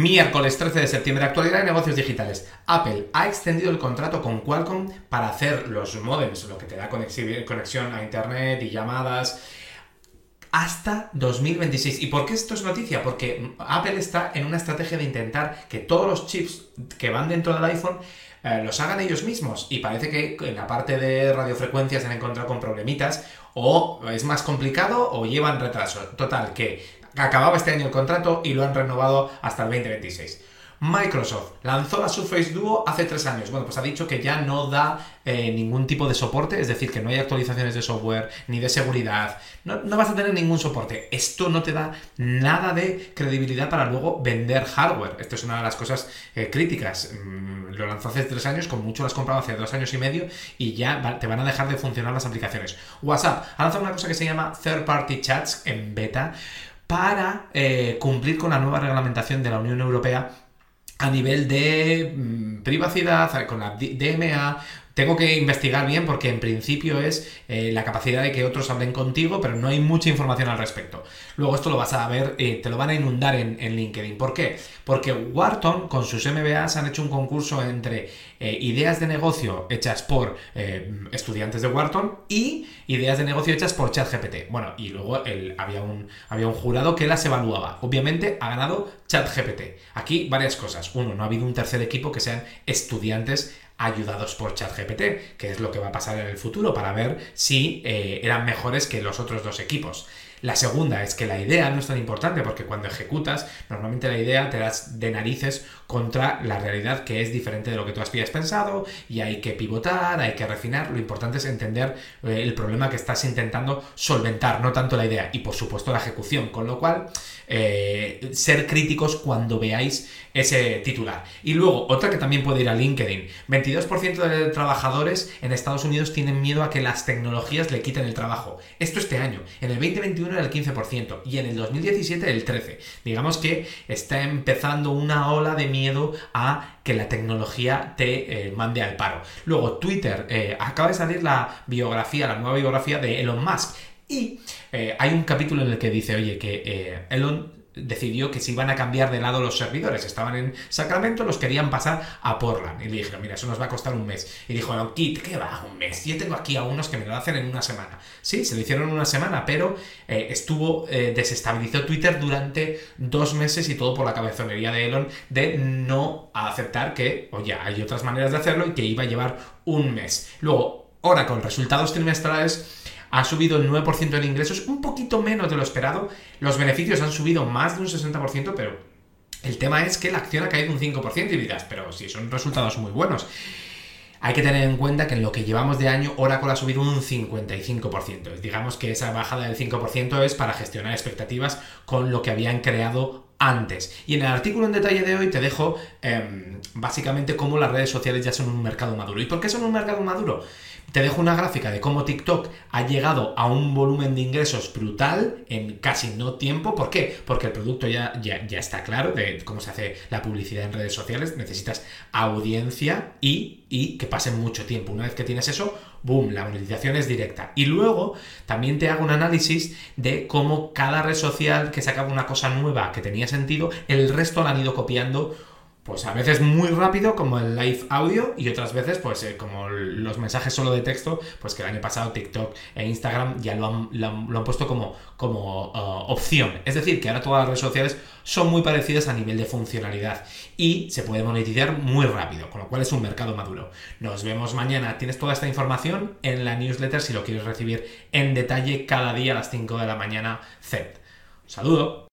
Miércoles 13 de septiembre, actualidad de negocios digitales. Apple ha extendido el contrato con Qualcomm para hacer los modems, lo que te da conexión a Internet y llamadas, hasta 2026. ¿Y por qué esto es noticia? Porque Apple está en una estrategia de intentar que todos los chips que van dentro del iPhone eh, los hagan ellos mismos. Y parece que en la parte de radiofrecuencias se han encontrado con problemitas, o es más complicado o llevan retraso. Total, que acababa este año el contrato y lo han renovado hasta el 2026. Microsoft lanzó la Surface Duo hace tres años. Bueno, pues ha dicho que ya no da eh, ningún tipo de soporte, es decir, que no hay actualizaciones de software ni de seguridad. No, vas a tener ningún soporte. Esto no te da nada de credibilidad para luego vender hardware. Esto es una de las cosas eh, críticas. Mm, lo lanzó hace tres años, con mucho lo has comprado hace dos años y medio y ya te van a dejar de funcionar las aplicaciones. WhatsApp ha lanzado una cosa que se llama Third Party Chats en beta para eh, cumplir con la nueva reglamentación de la Unión Europea a nivel de mm, privacidad, con la DMA, tengo que investigar bien porque en principio es eh, la capacidad de que otros hablen contigo, pero no hay mucha información al respecto. Luego esto lo vas a ver, eh, te lo van a inundar en, LinkedIn. ¿Por qué? Porque Wharton con sus MBAs han hecho un concurso entre eh, ideas de negocio hechas por estudiantes de Wharton y ideas de negocio hechas por ChatGPT. Bueno, y luego había un jurado que las evaluaba. Obviamente ha ganado ChatGPT. Aquí varias cosas. Uno, no ha habido un tercer equipo que sean estudiantes ayudados por ChatGPT, que es lo que va a pasar en el futuro para ver si eh, eran mejores que los otros dos equipos. La segunda es que la idea no es tan importante porque cuando ejecutas, normalmente la idea te das de narices contra la realidad que es diferente de lo que tú habías pensado y hay que pivotar, hay que refinar. Lo importante es entender eh, el problema que estás intentando solventar, no tanto la idea y por supuesto la ejecución, con lo cual eh, ser críticos cuando veáis ese titular. Y luego, otra que también puede ir a LinkedIn. 22% de trabajadores en Estados Unidos tienen miedo a que las tecnologías le quiten el trabajo. Esto este año. En el 2021 era el 15% y en el 2017 el 13%. Digamos que está empezando una ola de miedo a que la tecnología te eh, mande al paro. Luego, Twitter, eh, acaba de salir la biografía, la nueva biografía de Elon Musk. Y eh, hay un capítulo en el que dice, oye, que Elon decidió que se iban a cambiar de lado los servidores. Estaban en Sacramento, los querían pasar a Portland. Y le dijeron, mira, eso nos va a costar un mes. Y dijo, no, Kit, ¿qué va? Un mes. Yo tengo aquí a unos que me lo hacen en una semana. Sí, se lo hicieron en una semana, pero eh, estuvo, eh, desestabilizó Twitter durante dos meses y todo por la cabezonería de Elon de no aceptar que, oye, hay otras maneras de hacerlo y que iba a llevar un mes. Luego, ahora con resultados trimestrales ha subido el 9% en ingresos, un poquito menos de lo esperado. Los beneficios han subido más de un 60%, pero el tema es que la acción ha caído un 5% y dirás, pero si son resultados muy buenos. Hay que tener en cuenta que en lo que llevamos de año, Oracle ha subido un 55%. Digamos que esa bajada del 5% es para gestionar expectativas con lo que habían creado antes. Y en el artículo en detalle de hoy te dejo em, básicamente cómo las redes sociales ya son un mercado maduro. ¿Y por qué son un mercado maduro? Te dejo una gráfica de cómo TikTok ha llegado a un volumen de ingresos brutal en casi no tiempo. ¿Por qué? Porque el producto ya, ya, ya está claro de cómo se hace la publicidad en redes sociales. Necesitas audiencia y, y que pase mucho tiempo. Una vez que tienes eso, boom, la monetización es directa. Y luego también te hago un análisis de cómo cada red social que sacaba una cosa nueva que tenía sentido, el resto la han ido copiando pues a veces muy rápido como el live audio y otras veces pues eh, como los mensajes solo de texto, pues que el año pasado TikTok e Instagram ya lo han, puesto como, como uh, opción. Es decir, que ahora todas las redes sociales son muy parecidas a nivel de funcionalidad y se puede monetizar muy rápido, con lo cual es un mercado maduro. Nos vemos mañana. Tienes toda esta información en la newsletter si lo quieres recibir en detalle cada día a las 5 de la mañana. Z. saludo.